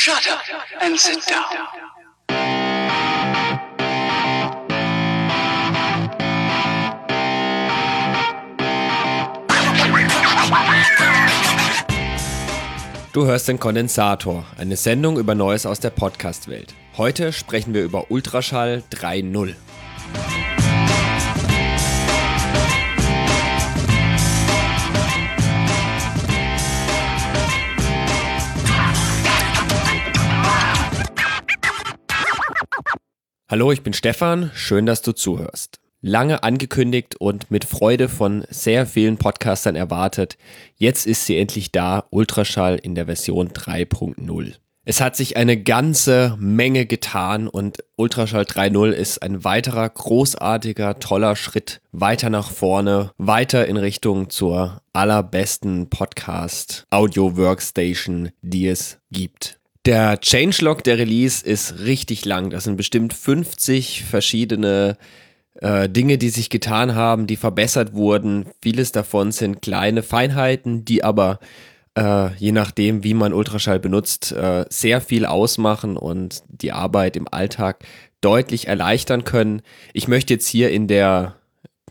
Shut up and sit down. Du hörst den Kondensator, eine Sendung über Neues aus der Podcast-Welt. Heute sprechen wir über Ultraschall 3.0. Hallo, ich bin Stefan, schön, dass du zuhörst. Lange angekündigt und mit Freude von sehr vielen Podcastern erwartet, jetzt ist sie endlich da, Ultraschall in der Version 3.0. Es hat sich eine ganze Menge getan und Ultraschall 3.0 ist ein weiterer großartiger, toller Schritt weiter nach vorne, weiter in Richtung zur allerbesten Podcast Audio Workstation, die es gibt. Der Changelog der Release ist richtig lang. Das sind bestimmt 50 verschiedene äh, Dinge, die sich getan haben, die verbessert wurden. Vieles davon sind kleine Feinheiten, die aber äh, je nachdem, wie man Ultraschall benutzt, äh, sehr viel ausmachen und die Arbeit im Alltag deutlich erleichtern können. Ich möchte jetzt hier in der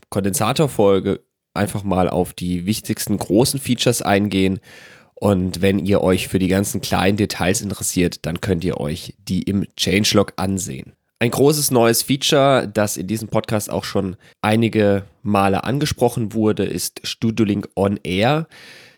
Kondensatorfolge einfach mal auf die wichtigsten großen Features eingehen und wenn ihr euch für die ganzen kleinen Details interessiert, dann könnt ihr euch die im Changelog ansehen. Ein großes neues Feature, das in diesem Podcast auch schon einige Male angesprochen wurde, ist StudioLink On Air.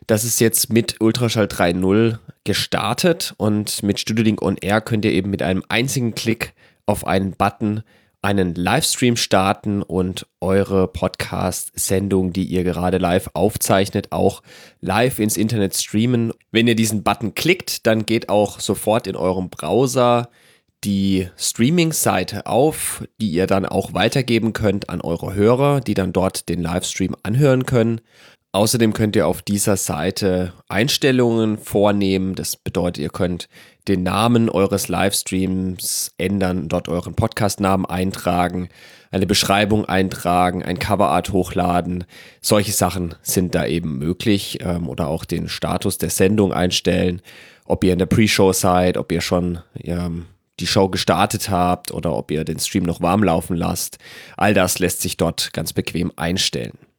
Das ist jetzt mit Ultraschall 3.0 gestartet und mit StudioLink On Air könnt ihr eben mit einem einzigen Klick auf einen Button einen Livestream starten und eure Podcast-Sendung, die ihr gerade live aufzeichnet, auch live ins Internet streamen. Wenn ihr diesen Button klickt, dann geht auch sofort in eurem Browser die Streaming-Seite auf, die ihr dann auch weitergeben könnt an eure Hörer, die dann dort den Livestream anhören können. Außerdem könnt ihr auf dieser Seite Einstellungen vornehmen. Das bedeutet, ihr könnt den Namen eures Livestreams ändern, dort euren Podcastnamen eintragen, eine Beschreibung eintragen, ein Coverart hochladen. Solche Sachen sind da eben möglich ähm, oder auch den Status der Sendung einstellen, ob ihr in der Pre-Show seid, ob ihr schon die Show gestartet habt oder ob ihr den Stream noch warm laufen lasst. All das lässt sich dort ganz bequem einstellen.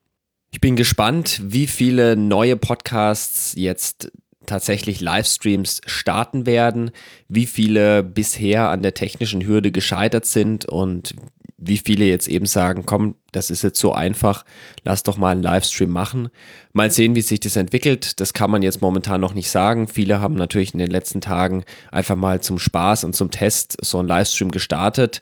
Ich bin gespannt, wie viele neue Podcasts jetzt tatsächlich Livestreams starten werden, wie viele bisher an der technischen Hürde gescheitert sind und wie viele jetzt eben sagen, komm, das ist jetzt so einfach, lass doch mal einen Livestream machen. Mal sehen, wie sich das entwickelt. Das kann man jetzt momentan noch nicht sagen. Viele haben natürlich in den letzten Tagen einfach mal zum Spaß und zum Test so einen Livestream gestartet.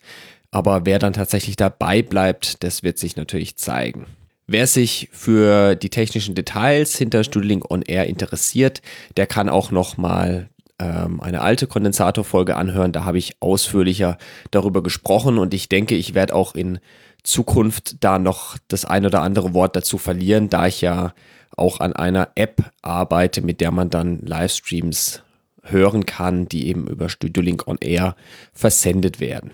Aber wer dann tatsächlich dabei bleibt, das wird sich natürlich zeigen. Wer sich für die technischen Details hinter StudioLink On Air interessiert, der kann auch noch mal ähm, eine alte Kondensatorfolge anhören. Da habe ich ausführlicher darüber gesprochen und ich denke, ich werde auch in Zukunft da noch das ein oder andere Wort dazu verlieren, da ich ja auch an einer App arbeite, mit der man dann Livestreams hören kann, die eben über StudioLink On Air versendet werden.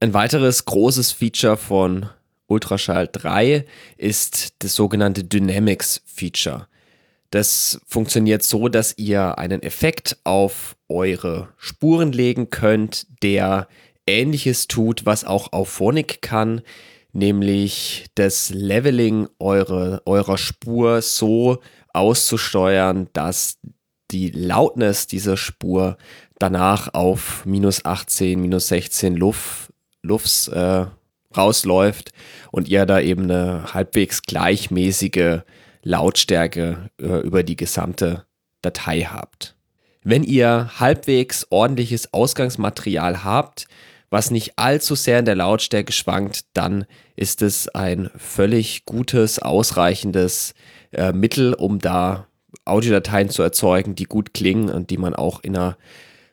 Ein weiteres großes Feature von Ultraschall 3 ist das sogenannte Dynamics Feature. Das funktioniert so, dass ihr einen Effekt auf eure Spuren legen könnt, der ähnliches tut, was auch auf Phonic kann, nämlich das Leveling eure, eurer Spur so auszusteuern, dass die Lautness dieser Spur danach auf minus 18, minus 16 Luft, Lufts äh, rausläuft und ihr da eben eine halbwegs gleichmäßige Lautstärke äh, über die gesamte Datei habt. Wenn ihr halbwegs ordentliches Ausgangsmaterial habt, was nicht allzu sehr in der Lautstärke schwankt, dann ist es ein völlig gutes, ausreichendes äh, Mittel, um da Audiodateien zu erzeugen, die gut klingen und die man auch in einer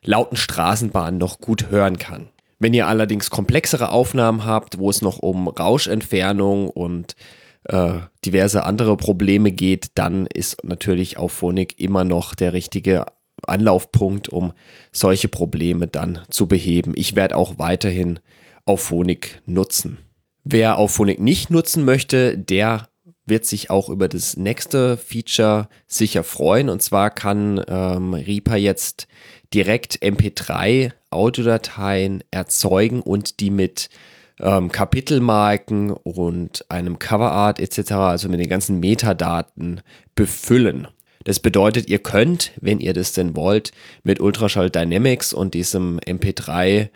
lauten Straßenbahn noch gut hören kann. Wenn ihr allerdings komplexere Aufnahmen habt, wo es noch um Rauschentfernung und äh, diverse andere Probleme geht, dann ist natürlich Auphonic immer noch der richtige Anlaufpunkt, um solche Probleme dann zu beheben. Ich werde auch weiterhin Auphonic nutzen. Wer Auphonic nicht nutzen möchte, der wird sich auch über das nächste Feature sicher freuen. Und zwar kann ähm, Reaper jetzt direkt MP3 Audiodateien erzeugen und die mit ähm, Kapitelmarken und einem Coverart etc., also mit den ganzen Metadaten befüllen. Das bedeutet, ihr könnt, wenn ihr das denn wollt, mit Ultraschall Dynamics und diesem MP3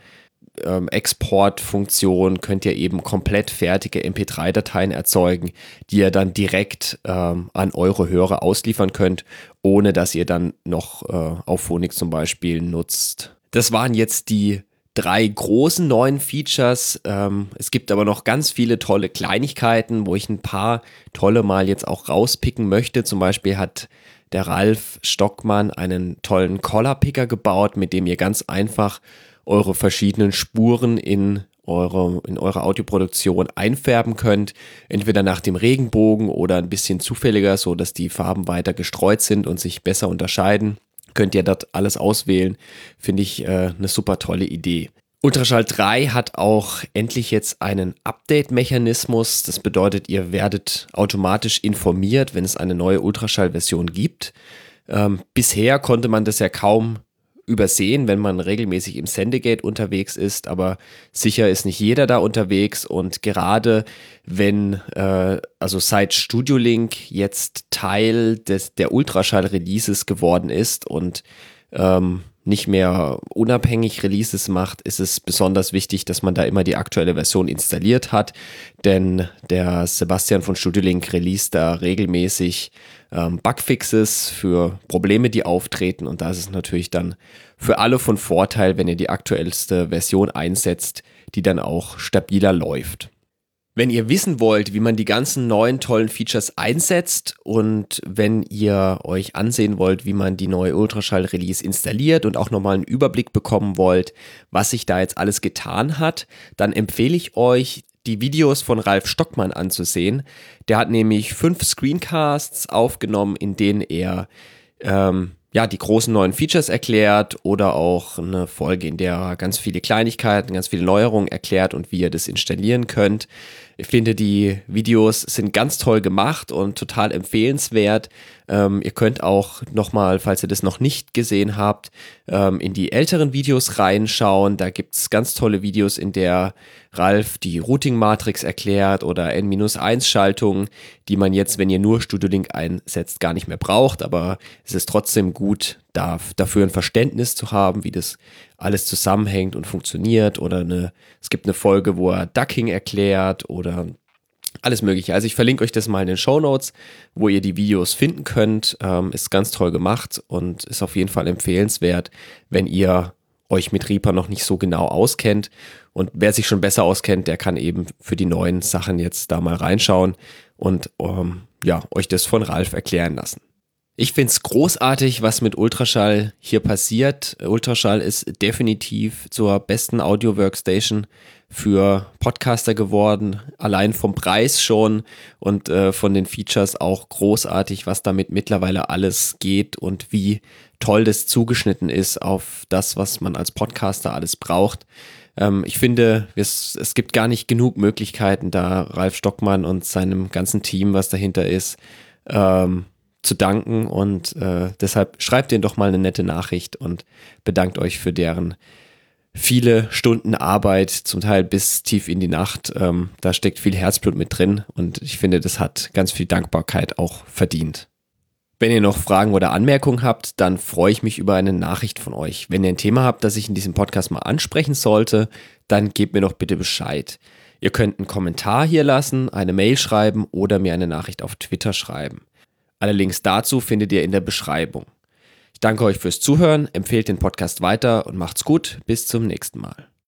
ähm, Exportfunktion könnt ihr eben komplett fertige MP3-Dateien erzeugen, die ihr dann direkt ähm, an eure Hörer ausliefern könnt, ohne dass ihr dann noch äh, auf Phonik zum Beispiel nutzt. Das waren jetzt die drei großen neuen Features. Ähm, es gibt aber noch ganz viele tolle Kleinigkeiten, wo ich ein paar tolle mal jetzt auch rauspicken möchte. Zum Beispiel hat der Ralf Stockmann einen tollen Collar-Picker gebaut, mit dem ihr ganz einfach eure verschiedenen Spuren in eure, in eure Audioproduktion einfärben könnt. Entweder nach dem Regenbogen oder ein bisschen zufälliger, so dass die Farben weiter gestreut sind und sich besser unterscheiden. Könnt ihr dort alles auswählen. Finde ich äh, eine super tolle Idee. Ultraschall 3 hat auch endlich jetzt einen Update-Mechanismus. Das bedeutet, ihr werdet automatisch informiert, wenn es eine neue Ultraschall-Version gibt. Ähm, bisher konnte man das ja kaum übersehen, wenn man regelmäßig im Sendegate unterwegs ist, aber sicher ist nicht jeder da unterwegs. Und gerade wenn, äh, also seit Studio Link jetzt Teil des, der Ultraschall-Releases geworden ist und ähm, nicht mehr unabhängig Releases macht, ist es besonders wichtig, dass man da immer die aktuelle Version installiert hat, denn der Sebastian von StudioLink release da regelmäßig ähm, Bugfixes für Probleme, die auftreten und da ist es natürlich dann für alle von Vorteil, wenn ihr die aktuellste Version einsetzt, die dann auch stabiler läuft. Wenn ihr wissen wollt, wie man die ganzen neuen tollen Features einsetzt und wenn ihr euch ansehen wollt, wie man die neue Ultraschall-Release installiert und auch nochmal einen Überblick bekommen wollt, was sich da jetzt alles getan hat, dann empfehle ich euch, die Videos von Ralf Stockmann anzusehen. Der hat nämlich fünf Screencasts aufgenommen, in denen er ähm, ja, die großen neuen Features erklärt oder auch eine Folge, in der er ganz viele Kleinigkeiten, ganz viele Neuerungen erklärt und wie ihr das installieren könnt. Ich finde, die Videos sind ganz toll gemacht und total empfehlenswert. Ähm, ihr könnt auch nochmal, falls ihr das noch nicht gesehen habt, ähm, in die älteren Videos reinschauen. Da gibt's ganz tolle Videos, in der Ralf die Routing-Matrix erklärt oder N-1-Schaltungen, die man jetzt, wenn ihr nur Studio Link einsetzt, gar nicht mehr braucht. Aber es ist trotzdem gut, da, dafür ein Verständnis zu haben, wie das alles zusammenhängt und funktioniert. Oder eine, es gibt eine Folge, wo er Ducking erklärt oder alles Mögliche. Also ich verlinke euch das mal in den Show Notes, wo ihr die Videos finden könnt. Ähm, ist ganz toll gemacht und ist auf jeden Fall empfehlenswert, wenn ihr euch mit Reaper noch nicht so genau auskennt. Und wer sich schon besser auskennt, der kann eben für die neuen Sachen jetzt da mal reinschauen und ähm, ja, euch das von Ralf erklären lassen. Ich finde es großartig, was mit Ultraschall hier passiert. Ultraschall ist definitiv zur besten Audio-Workstation für Podcaster geworden. Allein vom Preis schon und äh, von den Features auch großartig, was damit mittlerweile alles geht und wie toll das zugeschnitten ist auf das, was man als Podcaster alles braucht. Ähm, ich finde, es, es gibt gar nicht genug Möglichkeiten, da Ralf Stockmann und seinem ganzen Team, was dahinter ist, ähm, zu danken und äh, deshalb schreibt denen doch mal eine nette Nachricht und bedankt euch für deren viele Stunden Arbeit, zum Teil bis tief in die Nacht. Ähm, da steckt viel Herzblut mit drin und ich finde, das hat ganz viel Dankbarkeit auch verdient. Wenn ihr noch Fragen oder Anmerkungen habt, dann freue ich mich über eine Nachricht von euch. Wenn ihr ein Thema habt, das ich in diesem Podcast mal ansprechen sollte, dann gebt mir doch bitte Bescheid. Ihr könnt einen Kommentar hier lassen, eine Mail schreiben oder mir eine Nachricht auf Twitter schreiben. Alle Links dazu findet ihr in der Beschreibung. Ich danke euch fürs Zuhören, empfehlt den Podcast weiter und macht's gut. Bis zum nächsten Mal.